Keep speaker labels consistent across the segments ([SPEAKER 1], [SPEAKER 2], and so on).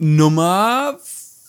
[SPEAKER 1] Nummer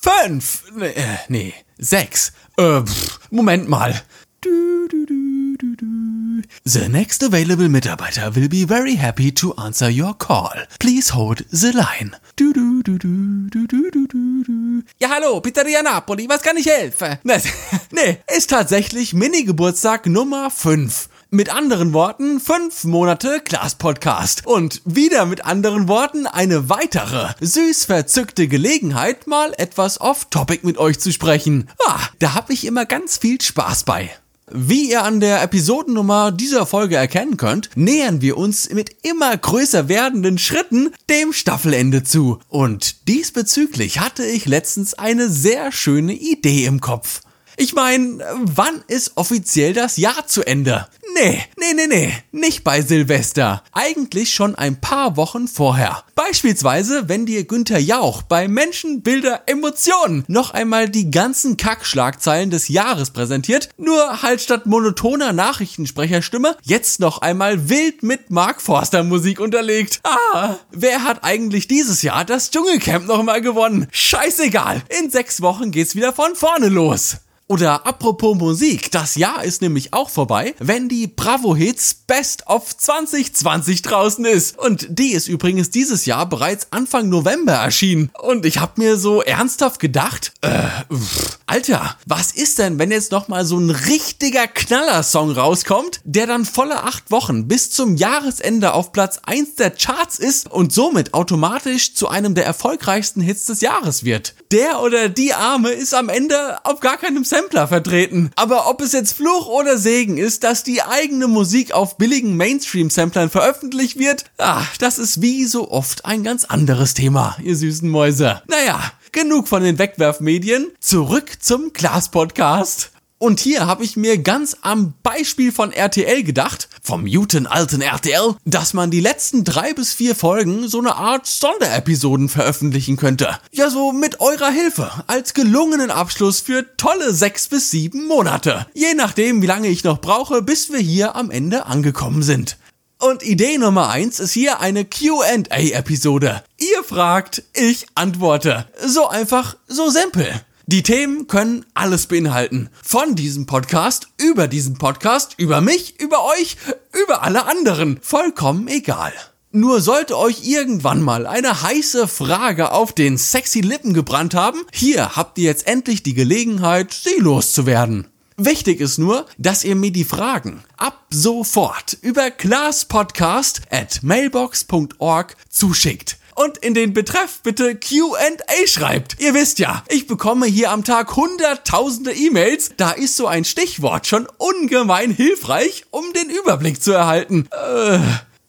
[SPEAKER 1] 5. Nee, äh, nee 6. Äh, Moment mal. Du, du, du, du, du. The next available Mitarbeiter will be very happy to answer your call. Please hold the line. Du, du, du, du, du, du, du, du, du. Ja, hallo, Pizzeria Napoli, was kann ich helfen? Nee, ist tatsächlich Mini-Geburtstag Nummer 5. Mit anderen Worten, fünf Monate Class Podcast. Und wieder mit anderen Worten eine weitere, süß verzückte Gelegenheit, mal etwas off-topic mit euch zu sprechen. Ah, da hab ich immer ganz viel Spaß bei. Wie ihr an der Episodennummer dieser Folge erkennen könnt, nähern wir uns mit immer größer werdenden Schritten dem Staffelende zu. Und diesbezüglich hatte ich letztens eine sehr schöne Idee im Kopf. Ich meine, wann ist offiziell das Jahr zu Ende? Nee, nee, nee, nee, nicht bei Silvester. Eigentlich schon ein paar Wochen vorher. Beispielsweise, wenn dir Günther Jauch bei Menschen, Bilder, Emotionen noch einmal die ganzen Kackschlagzeilen des Jahres präsentiert, nur halt statt monotoner Nachrichtensprecherstimme jetzt noch einmal wild mit Mark Forster Musik unterlegt. Ah, wer hat eigentlich dieses Jahr das Dschungelcamp noch mal gewonnen? Scheißegal, in sechs Wochen geht's wieder von vorne los. Oder apropos Musik, das Jahr ist nämlich auch vorbei, wenn die Bravo Hits Best of 2020 draußen ist. Und die ist übrigens dieses Jahr bereits Anfang November erschienen. Und ich hab mir so ernsthaft gedacht, äh, pff, Alter, was ist denn, wenn jetzt nochmal so ein richtiger Knallersong rauskommt, der dann volle acht Wochen bis zum Jahresende auf Platz 1 der Charts ist und somit automatisch zu einem der erfolgreichsten Hits des Jahres wird? Der oder die Arme ist am Ende auf gar keinem Sampler vertreten. Aber ob es jetzt Fluch oder Segen ist, dass die eigene Musik auf billigen Mainstream-Samplern veröffentlicht wird, ah, das ist wie so oft ein ganz anderes Thema, ihr süßen Mäuse. Naja, genug von den Wegwerfmedien. Zurück zum Glas-Podcast. Und hier habe ich mir ganz am Beispiel von RTL gedacht, vom guten alten RTL, dass man die letzten drei bis vier Folgen so eine Art Sonderepisoden veröffentlichen könnte. Ja, so mit eurer Hilfe, als gelungenen Abschluss für tolle sechs bis sieben Monate. Je nachdem, wie lange ich noch brauche, bis wir hier am Ende angekommen sind. Und Idee Nummer eins ist hier eine QA-Episode. Ihr fragt, ich antworte. So einfach, so simpel. Die Themen können alles beinhalten. Von diesem Podcast, über diesen Podcast, über mich, über euch, über alle anderen. Vollkommen egal. Nur sollte euch irgendwann mal eine heiße Frage auf den sexy Lippen gebrannt haben, hier habt ihr jetzt endlich die Gelegenheit, sie loszuwerden. Wichtig ist nur, dass ihr mir die Fragen ab sofort über classpodcast at mailbox.org zuschickt und in den Betreff bitte Q&A schreibt. Ihr wisst ja, ich bekomme hier am Tag hunderttausende E-Mails. Da ist so ein Stichwort schon ungemein hilfreich, um den Überblick zu erhalten. Äh.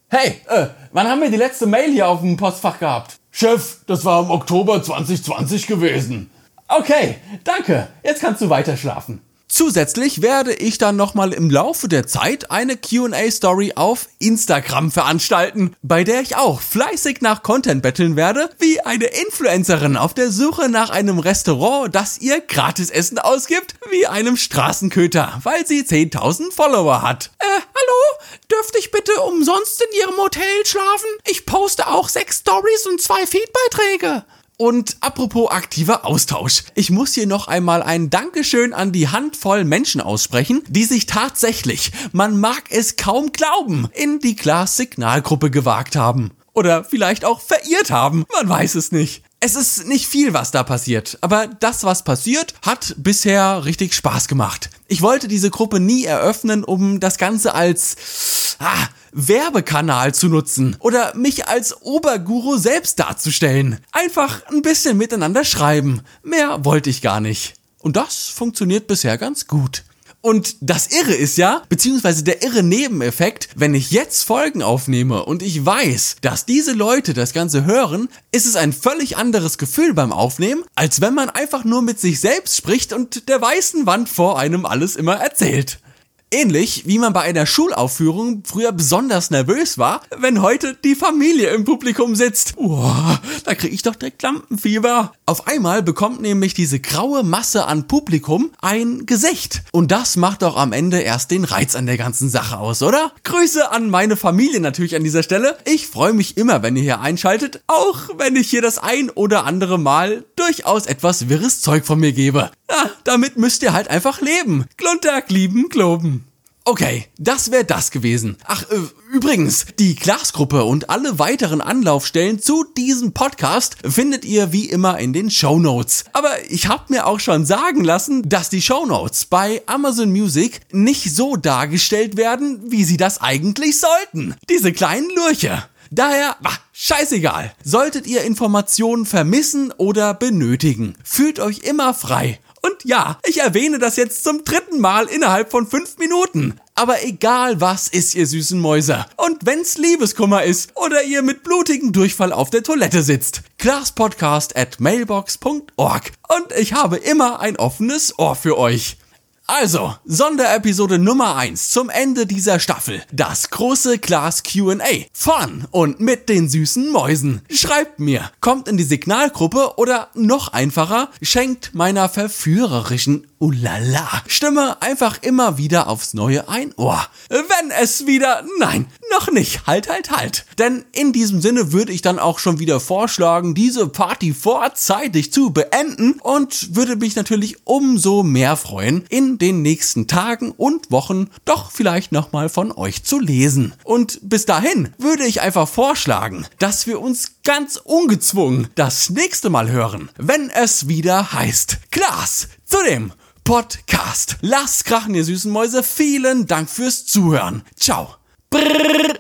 [SPEAKER 1] Hey, äh, wann haben wir die letzte Mail hier auf dem Postfach gehabt? Chef, das war im Oktober 2020 gewesen. Okay, danke. Jetzt kannst du weiter schlafen. Zusätzlich werde ich dann nochmal im Laufe der Zeit eine QA-Story auf Instagram veranstalten, bei der ich auch fleißig nach Content betteln werde, wie eine Influencerin auf der Suche nach einem Restaurant, das ihr Gratisessen ausgibt, wie einem Straßenköter, weil sie 10.000 Follower hat. Äh, hallo? Dürfte ich bitte umsonst in Ihrem Hotel schlafen? Ich poste auch sechs Stories und zwei Feedbeiträge. Und apropos aktiver Austausch. Ich muss hier noch einmal ein Dankeschön an die Handvoll Menschen aussprechen, die sich tatsächlich, man mag es kaum glauben, in die Glas-Signalgruppe gewagt haben. Oder vielleicht auch verirrt haben, man weiß es nicht. Es ist nicht viel, was da passiert, aber das, was passiert, hat bisher richtig Spaß gemacht. Ich wollte diese Gruppe nie eröffnen, um das Ganze als ah, Werbekanal zu nutzen oder mich als Oberguru selbst darzustellen. Einfach ein bisschen miteinander schreiben. Mehr wollte ich gar nicht. Und das funktioniert bisher ganz gut. Und das Irre ist ja, beziehungsweise der irre Nebeneffekt, wenn ich jetzt Folgen aufnehme und ich weiß, dass diese Leute das Ganze hören, ist es ein völlig anderes Gefühl beim Aufnehmen, als wenn man einfach nur mit sich selbst spricht und der weißen Wand vor einem alles immer erzählt. Ähnlich wie man bei einer Schulaufführung früher besonders nervös war, wenn heute die Familie im Publikum sitzt. Uah, da kriege ich doch direkt Lampenfieber. Auf einmal bekommt nämlich diese graue Masse an Publikum ein Gesicht. Und das macht doch am Ende erst den Reiz an der ganzen Sache aus, oder? Grüße an meine Familie natürlich an dieser Stelle. Ich freue mich immer, wenn ihr hier einschaltet, auch wenn ich hier das ein oder andere Mal durchaus etwas wirres Zeug von mir gebe. Ja, damit müsst ihr halt einfach leben. Gluntag lieben, globen. Okay, das wäre das gewesen. Ach, äh, übrigens, die Glasgruppe und alle weiteren Anlaufstellen zu diesem Podcast findet ihr wie immer in den Show Notes. Aber ich habe mir auch schon sagen lassen, dass die Show Notes bei Amazon Music nicht so dargestellt werden, wie sie das eigentlich sollten. Diese kleinen Lurche. Daher, ach, scheißegal. Solltet ihr Informationen vermissen oder benötigen, fühlt euch immer frei und ja, ich erwähne das jetzt zum dritten Mal innerhalb von fünf Minuten. Aber egal was ist, ihr süßen Mäuse. Und wenn's Liebeskummer ist oder ihr mit blutigem Durchfall auf der Toilette sitzt. Classpodcast at mailbox.org. Und ich habe immer ein offenes Ohr für euch. Also, Sonderepisode Nummer 1 zum Ende dieser Staffel. Das große Glas QA. Von und mit den süßen Mäusen. Schreibt mir, kommt in die Signalgruppe oder noch einfacher, schenkt meiner verführerischen Ulala. Stimme einfach immer wieder aufs Neue ein Ohr. Wenn es wieder, nein, noch nicht, halt, halt, halt. Denn in diesem Sinne würde ich dann auch schon wieder vorschlagen, diese Party vorzeitig zu beenden und würde mich natürlich umso mehr freuen, in den nächsten Tagen und Wochen doch vielleicht nochmal von euch zu lesen. Und bis dahin würde ich einfach vorschlagen, dass wir uns ganz ungezwungen das nächste Mal hören, wenn es wieder heißt Klaas zu dem Podcast. Lasst krachen, ihr süßen Mäuse. Vielen Dank fürs Zuhören. Ciao. Brrr.